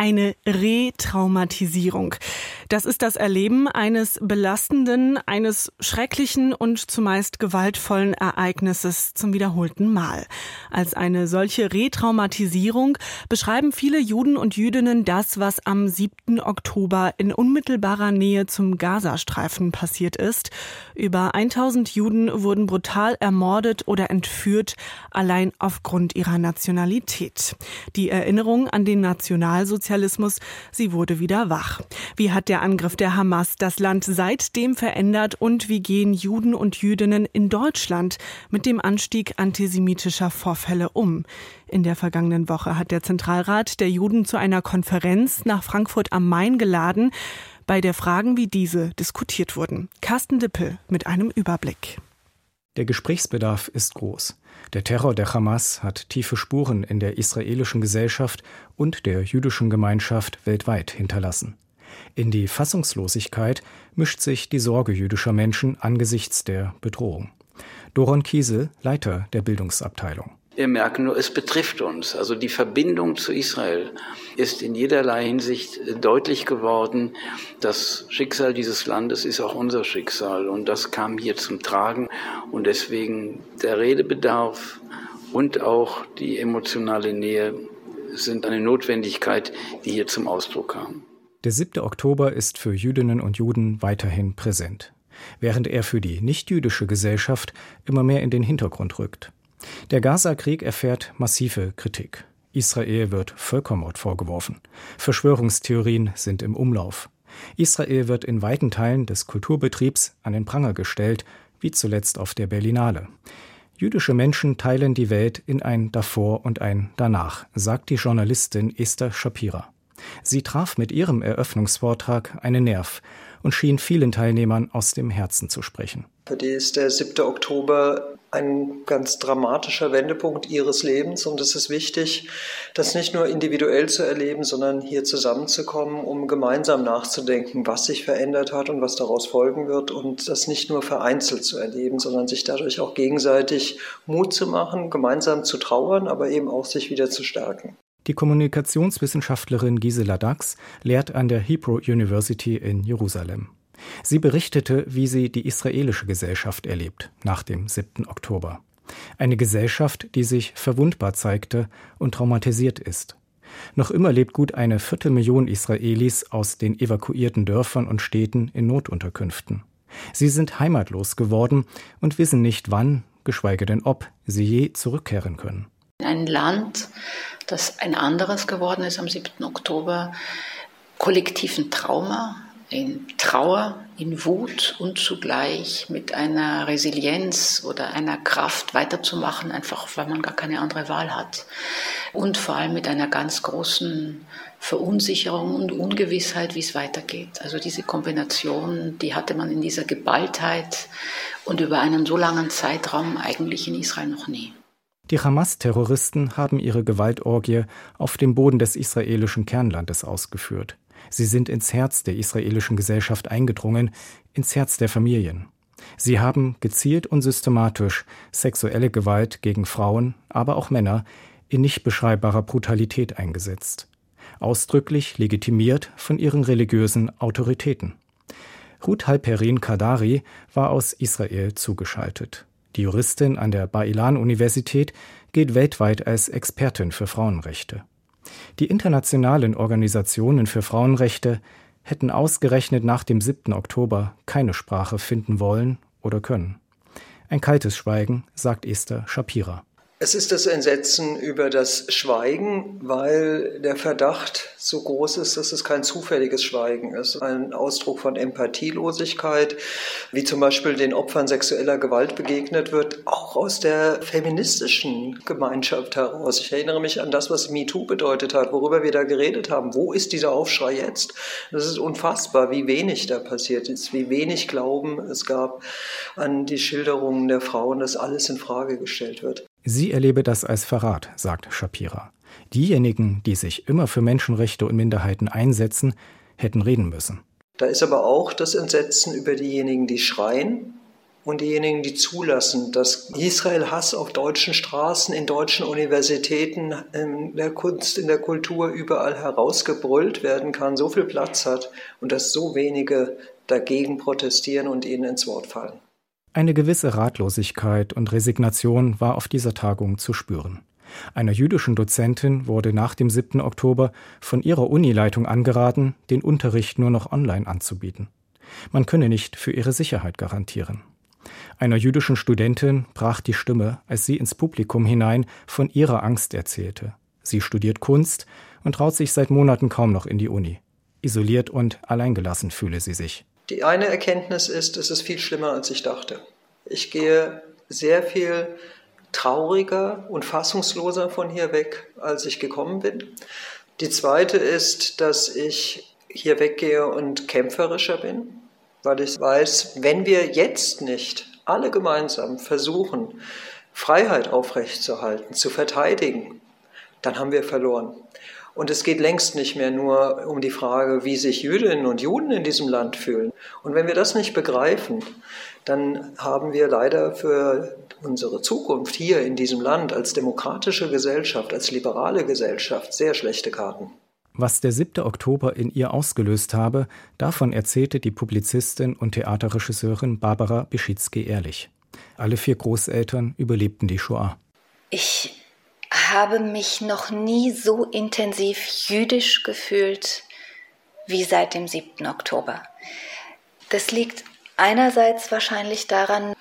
Eine Retraumatisierung. Das ist das Erleben eines belastenden, eines schrecklichen und zumeist gewaltvollen Ereignisses zum wiederholten Mal. Als eine solche Retraumatisierung beschreiben viele Juden und Jüdinnen das, was am 7. Oktober in unmittelbarer Nähe zum Gazastreifen passiert ist. Über 1000 Juden wurden brutal ermordet oder entführt, allein aufgrund ihrer Nationalität. Die Erinnerung an den Nationalsozialismus, sie wurde wieder wach. Wie hat der Angriff der Hamas das Land seitdem verändert und wie gehen Juden und Jüdinnen in Deutschland mit dem Anstieg antisemitischer Vorfälle um? In der vergangenen Woche hat der Zentralrat der Juden zu einer Konferenz nach Frankfurt am Main geladen, bei der Fragen wie diese diskutiert wurden. Carsten Dippel mit einem Überblick. Der Gesprächsbedarf ist groß. Der Terror der Hamas hat tiefe Spuren in der israelischen Gesellschaft und der jüdischen Gemeinschaft weltweit hinterlassen. In die Fassungslosigkeit mischt sich die Sorge jüdischer Menschen angesichts der Bedrohung. Doron Kiesel, Leiter der Bildungsabteilung. Wir merken nur, es betrifft uns. Also die Verbindung zu Israel ist in jederlei Hinsicht deutlich geworden. Das Schicksal dieses Landes ist auch unser Schicksal. Und das kam hier zum Tragen. Und deswegen der Redebedarf und auch die emotionale Nähe sind eine Notwendigkeit, die hier zum Ausdruck kam. Der 7. Oktober ist für Jüdinnen und Juden weiterhin präsent, während er für die nichtjüdische Gesellschaft immer mehr in den Hintergrund rückt. Der Gaza-Krieg erfährt massive Kritik. Israel wird Völkermord vorgeworfen. Verschwörungstheorien sind im Umlauf. Israel wird in weiten Teilen des Kulturbetriebs an den Pranger gestellt, wie zuletzt auf der Berlinale. Jüdische Menschen teilen die Welt in ein Davor und ein Danach, sagt die Journalistin Esther Shapira. Sie traf mit ihrem Eröffnungsvortrag einen Nerv und schien vielen Teilnehmern aus dem Herzen zu sprechen. Für die ist der 7. Oktober ein ganz dramatischer Wendepunkt ihres Lebens und es ist wichtig, das nicht nur individuell zu erleben, sondern hier zusammenzukommen, um gemeinsam nachzudenken, was sich verändert hat und was daraus folgen wird und das nicht nur vereinzelt zu erleben, sondern sich dadurch auch gegenseitig Mut zu machen, gemeinsam zu trauern, aber eben auch sich wieder zu stärken. Die Kommunikationswissenschaftlerin Gisela Dax lehrt an der Hebrew University in Jerusalem. Sie berichtete, wie sie die israelische Gesellschaft erlebt nach dem 7. Oktober. Eine Gesellschaft, die sich verwundbar zeigte und traumatisiert ist. Noch immer lebt gut eine Viertelmillion Israelis aus den evakuierten Dörfern und Städten in Notunterkünften. Sie sind heimatlos geworden und wissen nicht wann, geschweige denn ob, sie je zurückkehren können. Ein Land, das ein anderes geworden ist am 7. Oktober, kollektiven Trauma, in Trauer, in Wut und zugleich mit einer Resilienz oder einer Kraft weiterzumachen, einfach weil man gar keine andere Wahl hat. Und vor allem mit einer ganz großen Verunsicherung und Ungewissheit, wie es weitergeht. Also diese Kombination, die hatte man in dieser Geballtheit und über einen so langen Zeitraum eigentlich in Israel noch nie. Die Hamas-Terroristen haben ihre Gewaltorgie auf dem Boden des israelischen Kernlandes ausgeführt. Sie sind ins Herz der israelischen Gesellschaft eingedrungen, ins Herz der Familien. Sie haben gezielt und systematisch sexuelle Gewalt gegen Frauen, aber auch Männer in nicht beschreibbarer Brutalität eingesetzt. Ausdrücklich legitimiert von ihren religiösen Autoritäten. Ruth Halperin Kadari war aus Israel zugeschaltet. Die Juristin an der Bailan-Universität gilt weltweit als Expertin für Frauenrechte. Die internationalen Organisationen für Frauenrechte hätten ausgerechnet nach dem 7. Oktober keine Sprache finden wollen oder können. Ein kaltes Schweigen, sagt Esther Shapira. Es ist das Entsetzen über das Schweigen, weil der Verdacht so groß ist, dass es kein zufälliges Schweigen ist. Ein Ausdruck von Empathielosigkeit, wie zum Beispiel den Opfern sexueller Gewalt begegnet wird, auch aus der feministischen Gemeinschaft heraus. Ich erinnere mich an das, was MeToo bedeutet hat, worüber wir da geredet haben. Wo ist dieser Aufschrei jetzt? Das ist unfassbar, wie wenig da passiert ist, wie wenig Glauben es gab an die Schilderungen der Frauen, dass alles in Frage gestellt wird. Sie erlebe das als Verrat, sagt Shapira. Diejenigen, die sich immer für Menschenrechte und Minderheiten einsetzen, hätten reden müssen. Da ist aber auch das Entsetzen über diejenigen, die schreien, und diejenigen, die zulassen, dass Israel Hass auf deutschen Straßen, in deutschen Universitäten, in der Kunst, in der Kultur überall herausgebrüllt werden kann, so viel Platz hat und dass so wenige dagegen protestieren und ihnen ins Wort fallen. Eine gewisse Ratlosigkeit und Resignation war auf dieser Tagung zu spüren. Einer jüdischen Dozentin wurde nach dem 7. Oktober von ihrer Unileitung angeraten, den Unterricht nur noch online anzubieten. Man könne nicht für ihre Sicherheit garantieren. Einer jüdischen Studentin brach die Stimme, als sie ins Publikum hinein von ihrer Angst erzählte. Sie studiert Kunst und traut sich seit Monaten kaum noch in die Uni. Isoliert und alleingelassen fühle sie sich. Die eine Erkenntnis ist, es ist viel schlimmer, als ich dachte. Ich gehe sehr viel trauriger und fassungsloser von hier weg, als ich gekommen bin. Die zweite ist, dass ich hier weggehe und kämpferischer bin, weil ich weiß, wenn wir jetzt nicht alle gemeinsam versuchen, Freiheit aufrechtzuerhalten, zu verteidigen, dann haben wir verloren. Und es geht längst nicht mehr nur um die Frage, wie sich Jüdinnen und Juden in diesem Land fühlen. Und wenn wir das nicht begreifen, dann haben wir leider für unsere Zukunft hier in diesem Land als demokratische Gesellschaft, als liberale Gesellschaft sehr schlechte Karten. Was der 7. Oktober in ihr ausgelöst habe, davon erzählte die Publizistin und Theaterregisseurin Barbara Beschitzky ehrlich. Alle vier Großeltern überlebten die Shoah. Ich habe mich noch nie so intensiv jüdisch gefühlt wie seit dem 7. Oktober. Das liegt einerseits wahrscheinlich daran,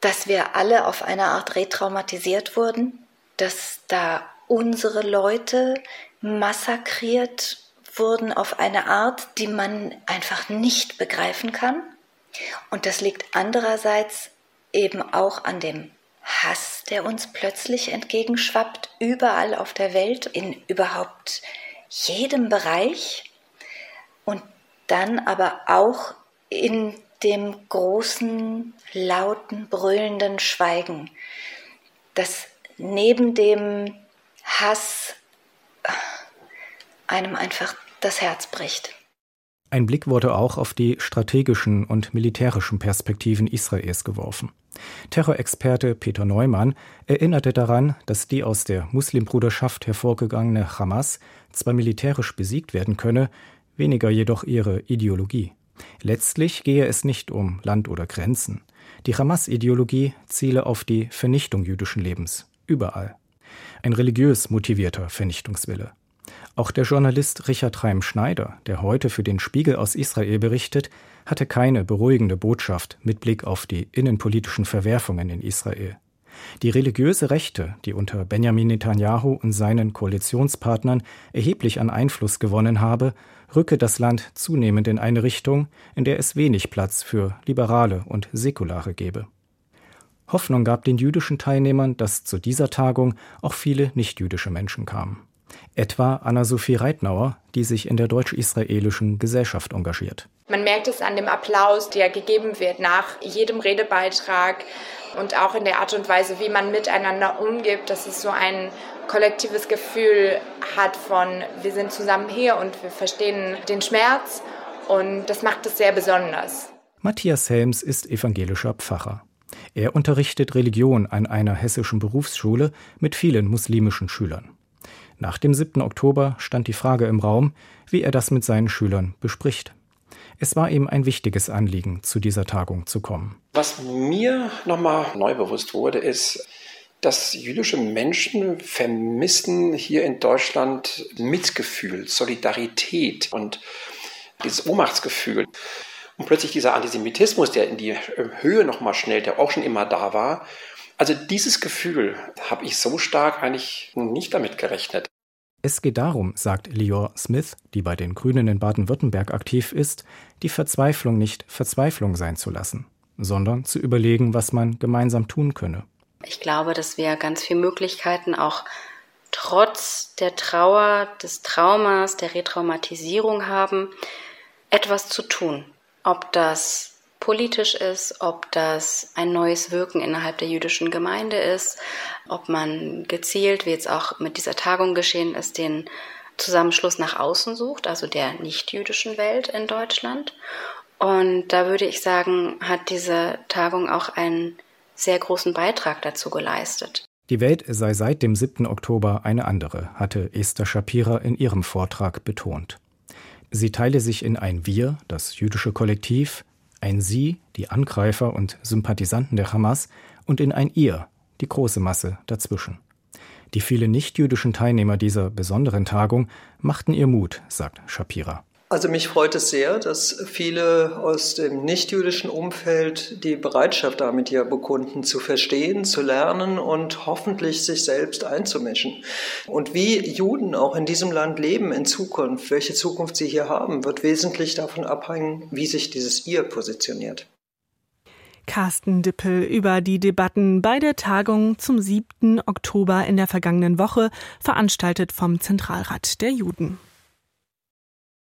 dass wir alle auf eine Art retraumatisiert wurden, dass da unsere Leute massakriert wurden auf eine Art, die man einfach nicht begreifen kann. Und das liegt andererseits eben auch an dem Hass, der uns plötzlich entgegenschwappt, überall auf der Welt, in überhaupt jedem Bereich und dann aber auch in dem großen, lauten, brüllenden Schweigen, das neben dem Hass einem einfach das Herz bricht. Ein Blick wurde auch auf die strategischen und militärischen Perspektiven Israels geworfen. Terrorexperte Peter Neumann erinnerte daran, dass die aus der Muslimbruderschaft hervorgegangene Hamas zwar militärisch besiegt werden könne, weniger jedoch ihre Ideologie. Letztlich gehe es nicht um Land oder Grenzen. Die Hamas-Ideologie ziele auf die Vernichtung jüdischen Lebens, überall. Ein religiös motivierter Vernichtungswille. Auch der Journalist Richard Reim Schneider, der heute für den Spiegel aus Israel berichtet, hatte keine beruhigende Botschaft mit Blick auf die innenpolitischen Verwerfungen in Israel. Die religiöse Rechte, die unter Benjamin Netanyahu und seinen Koalitionspartnern erheblich an Einfluss gewonnen habe, rücke das Land zunehmend in eine Richtung, in der es wenig Platz für Liberale und Säkulare gebe. Hoffnung gab den jüdischen Teilnehmern, dass zu dieser Tagung auch viele nichtjüdische Menschen kamen. Etwa Anna-Sophie Reitnauer, die sich in der deutsch-israelischen Gesellschaft engagiert. Man merkt es an dem Applaus, der gegeben wird nach jedem Redebeitrag und auch in der Art und Weise, wie man miteinander umgibt, dass es so ein kollektives Gefühl hat von, wir sind zusammen hier und wir verstehen den Schmerz und das macht es sehr besonders. Matthias Helms ist evangelischer Pfarrer. Er unterrichtet Religion an einer hessischen Berufsschule mit vielen muslimischen Schülern. Nach dem 7. Oktober stand die Frage im Raum, wie er das mit seinen Schülern bespricht. Es war ihm ein wichtiges Anliegen, zu dieser Tagung zu kommen. Was mir nochmal neu bewusst wurde, ist, dass jüdische Menschen vermissen hier in Deutschland Mitgefühl, Solidarität und dieses Ohnmachtsgefühl. Und plötzlich dieser Antisemitismus, der in die Höhe nochmal schnellt, der auch schon immer da war, also dieses Gefühl habe ich so stark eigentlich nicht damit gerechnet. Es geht darum, sagt Lior Smith, die bei den Grünen in Baden-Württemberg aktiv ist, die Verzweiflung nicht Verzweiflung sein zu lassen, sondern zu überlegen, was man gemeinsam tun könne. Ich glaube, dass wir ganz viele Möglichkeiten auch trotz der Trauer, des Traumas, der Retraumatisierung haben, etwas zu tun. Ob das politisch ist, ob das ein neues Wirken innerhalb der jüdischen Gemeinde ist, ob man gezielt, wie jetzt auch mit dieser Tagung geschehen ist, den Zusammenschluss nach außen sucht, also der nicht-jüdischen Welt in Deutschland. Und da würde ich sagen, hat diese Tagung auch einen sehr großen Beitrag dazu geleistet. Die Welt sei seit dem 7. Oktober eine andere, hatte Esther Shapira in ihrem Vortrag betont. Sie teile sich in ein Wir, das jüdische Kollektiv, ein Sie, die Angreifer und Sympathisanten der Hamas, und in ein Ihr, die große Masse dazwischen. Die vielen nichtjüdischen Teilnehmer dieser besonderen Tagung machten ihr Mut, sagt Shapira. Also mich freut es sehr, dass viele aus dem nichtjüdischen Umfeld die Bereitschaft damit hier bekunden, zu verstehen, zu lernen und hoffentlich sich selbst einzumischen. Und wie Juden auch in diesem Land leben in Zukunft, welche Zukunft sie hier haben, wird wesentlich davon abhängen, wie sich dieses Ihr positioniert. Carsten Dippel über die Debatten bei der Tagung zum 7. Oktober in der vergangenen Woche, veranstaltet vom Zentralrat der Juden.